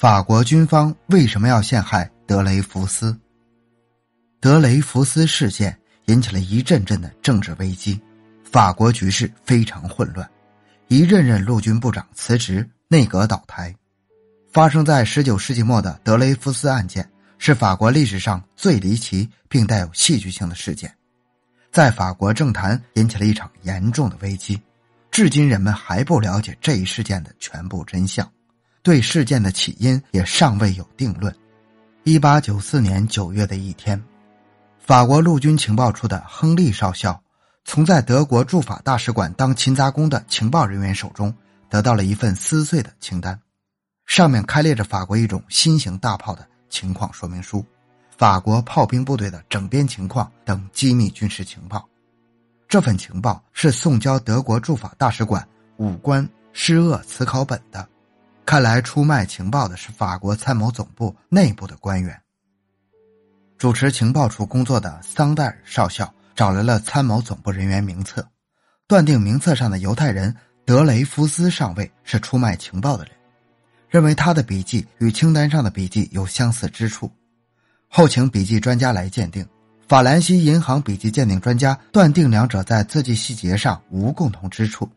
法国军方为什么要陷害德雷福斯？德雷福斯事件引起了一阵阵的政治危机，法国局势非常混乱，一任任陆军部长辞职，内阁倒台。发生在十九世纪末的德雷福斯案件是法国历史上最离奇并带有戏剧性的事件，在法国政坛引起了一场严重的危机，至今人们还不了解这一事件的全部真相。对事件的起因也尚未有定论。一八九四年九月的一天，法国陆军情报处的亨利少校从在德国驻法大使馆当勤杂工的情报人员手中得到了一份撕碎的清单，上面开列着法国一种新型大炮的情况说明书、法国炮兵部队的整编情况等机密军事情报。这份情报是送交德国驻法大使馆武官施厄茨考本的。看来出卖情报的是法国参谋总部内部的官员。主持情报处工作的桑代尔少校找来了参谋总部人员名册，断定名册上的犹太人德雷福斯上尉是出卖情报的人，认为他的笔记与清单上的笔记有相似之处。后请笔记专家来鉴定，法兰西银行笔记鉴定专家断定两者在字迹细节上无共同之处。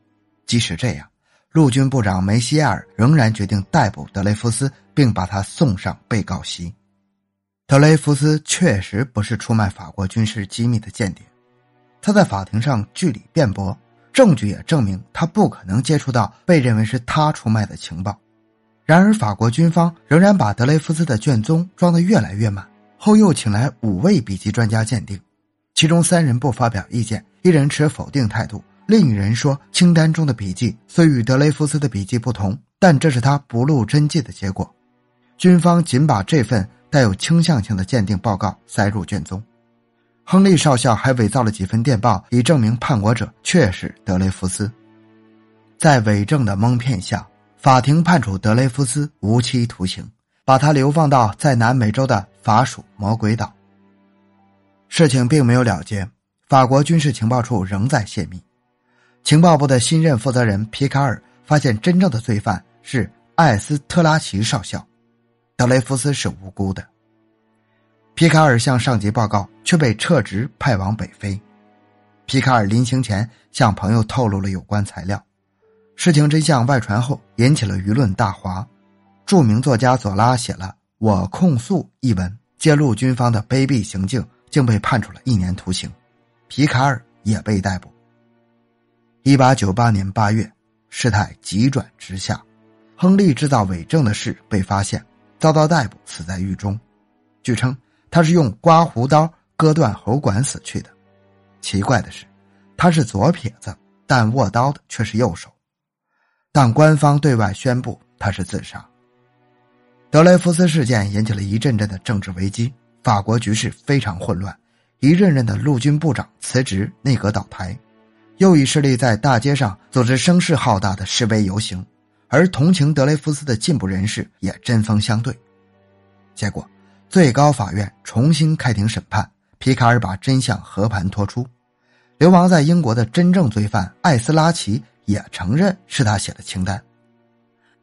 即使这样。陆军部长梅西亚尔仍然决定逮捕德雷福斯，并把他送上被告席。德雷福斯确实不是出卖法国军事机密的间谍，他在法庭上据理辩驳，证据也证明他不可能接触到被认为是他出卖的情报。然而，法国军方仍然把德雷福斯的卷宗装得越来越满，后又请来五位笔迹专家鉴定，其中三人不发表意见，一人持否定态度。另一人说，清单中的笔记虽与德雷福斯的笔记不同，但这是他不露真迹的结果。军方仅把这份带有倾向性的鉴定报告塞入卷宗。亨利少校还伪造了几份电报，以证明叛国者确是德雷福斯。在伪证的蒙骗下，法庭判处德雷福斯无期徒刑，把他流放到在南美洲的法属魔鬼岛。事情并没有了结，法国军事情报处仍在泄密。情报部的新任负责人皮卡尔发现，真正的罪犯是艾斯特拉奇少校，德雷福斯是无辜的。皮卡尔向上级报告，却被撤职，派往北非。皮卡尔临行前向朋友透露了有关材料，事情真相外传后，引起了舆论大哗。著名作家左拉写了《我控诉》一文，揭露军方的卑鄙行径，竟被判处了一年徒刑。皮卡尔也被逮捕。一八九八年八月，事态急转直下，亨利制造伪证的事被发现，遭到逮捕，死在狱中。据称，他是用刮胡刀割断喉管死去的。奇怪的是，他是左撇子，但握刀的却是右手。但官方对外宣布他是自杀。德雷福斯事件引起了一阵阵的政治危机，法国局势非常混乱，一任任的陆军部长辞职，内阁倒台。右翼势力在大街上组织声势浩大的示威游行，而同情德雷福斯的进步人士也针锋相对。结果，最高法院重新开庭审判，皮卡尔把真相和盘托出。流亡在英国的真正罪犯艾斯拉奇也承认是他写的清单。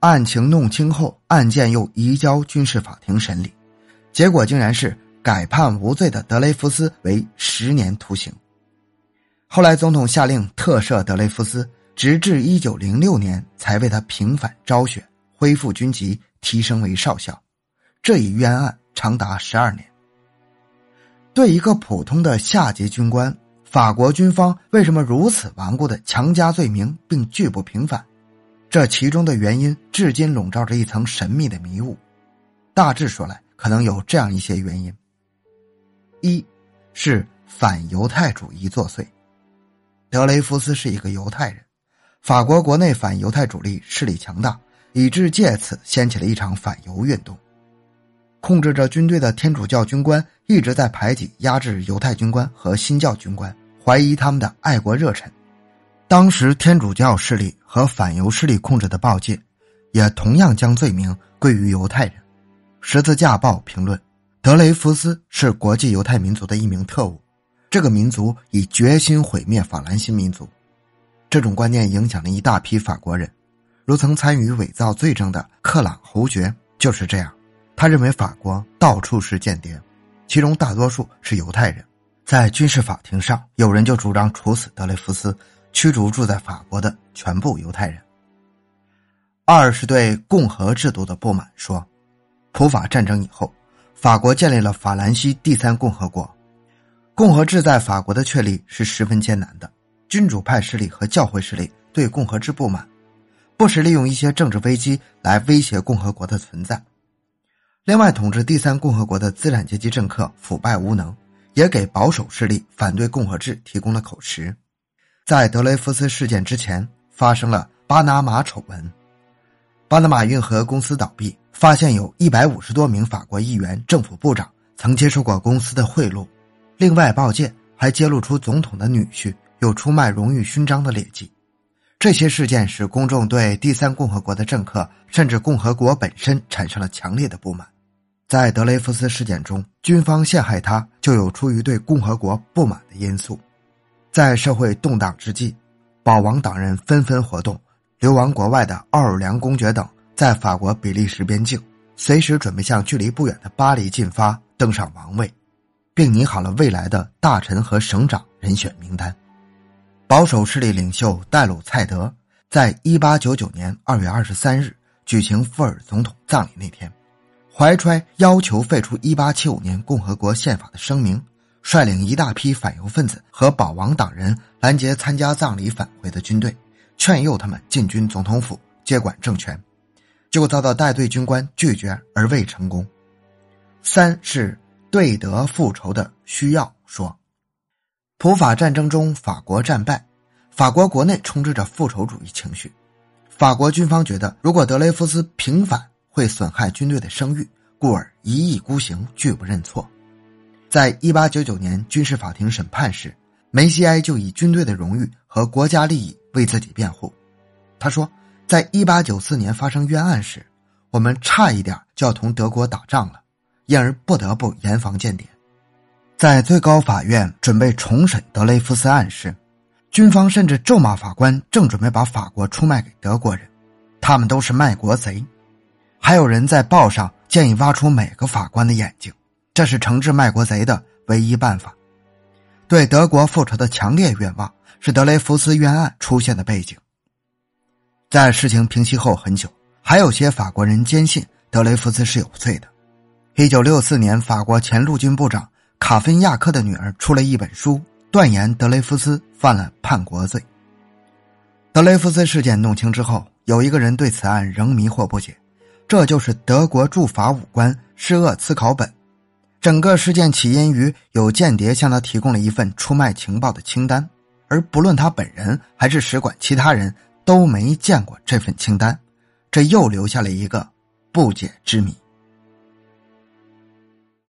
案情弄清后，案件又移交军事法庭审理，结果竟然是改判无罪的德雷福斯为十年徒刑。后来，总统下令特赦德雷福斯，直至一九零六年才为他平反昭雪，恢复军籍，提升为少校。这一冤案长达十二年。对一个普通的下级军官，法国军方为什么如此顽固的强加罪名并拒不平反？这其中的原因至今笼罩着一层神秘的迷雾。大致说来，可能有这样一些原因：一是反犹太主义作祟。德雷福斯是一个犹太人，法国国内反犹太主力势力强大，以致借此掀起了一场反犹运动。控制着军队的天主教军官一直在排挤、压制犹太军官和新教军官，怀疑他们的爱国热忱。当时天主教势力和反犹势力控制的报界，也同样将罪名归于犹太人。十字架报评论：德雷福斯是国际犹太民族的一名特务。这个民族已决心毁灭法兰西民族，这种观念影响了一大批法国人，如曾参与伪造罪证的克朗侯爵、就是这样，他认为法国到处是间谍，其中大多数是犹太人。在军事法庭上，有人就主张处死德雷福斯，驱逐住在法国的全部犹太人。二是对共和制度的不满，说，普法战争以后，法国建立了法兰西第三共和国，共和制在法国的确立是十分艰难的。君主派势力和教会势力对共和制不满，不时利用一些政治危机来威胁共和国的存在。另外，统治第三共和国的资产阶级政客腐败无能，也给保守势力反对共和制提供了口实。在德雷福斯事件之前，发生了巴拿马丑闻。巴拿马运河公司倒闭，发现有一百五十多名法国议员、政府部长曾接受过公司的贿赂。另外，报界还揭露出总统的女婿有出卖荣誉勋章的劣迹。这些事件使公众对第三共和国的政客，甚至共和国本身产生了强烈的不满。在德雷福斯事件中，军方陷害他，就有出于对共和国不满的因素。在社会动荡之际，保王党人纷纷活动。流亡国外的奥尔良公爵等，在法国比利时边境，随时准备向距离不远的巴黎进发，登上王位，并拟好了未来的大臣和省长人选名单。保守势力领袖戴鲁蔡德，在一八九九年二月二十三日举行富尔总统葬礼那天，怀揣要求废除一八七五年共和国宪法的声明，率领一大批反犹分子和保王党人拦截参加葬礼返回的军队。劝诱他们进军总统府接管政权，结果遭到带队军官拒绝而未成功。三是对德复仇的需要。说，普法战争中法国战败，法国国内充斥着复仇主义情绪。法国军方觉得，如果德雷福斯平反会损害军队的声誉，故而一意孤行，拒不认错。在一八九九年军事法庭审判时，梅西埃就以军队的荣誉和国家利益。为自己辩护，他说：“在一八九四年发生冤案时，我们差一点就要同德国打仗了，因而不得不严防间谍。在最高法院准备重审德雷福斯案时，军方甚至咒骂法官正准备把法国出卖给德国人，他们都是卖国贼。还有人在报上建议挖出每个法官的眼睛，这是惩治卖国贼的唯一办法。对德国复仇的强烈愿望。”是德雷福斯冤案出现的背景。在事情平息后很久，还有些法国人坚信德雷福斯是有罪的。一九六四年，法国前陆军部长卡芬亚克的女儿出了一本书，断言德雷夫斯犯了叛国罪。德雷夫斯事件弄清之后，有一个人对此案仍迷惑不解，这就是德国驻法武官施厄茨考本。整个事件起因于有间谍向他提供了一份出卖情报的清单。而不论他本人还是使馆其他人都没见过这份清单，这又留下了一个不解之谜。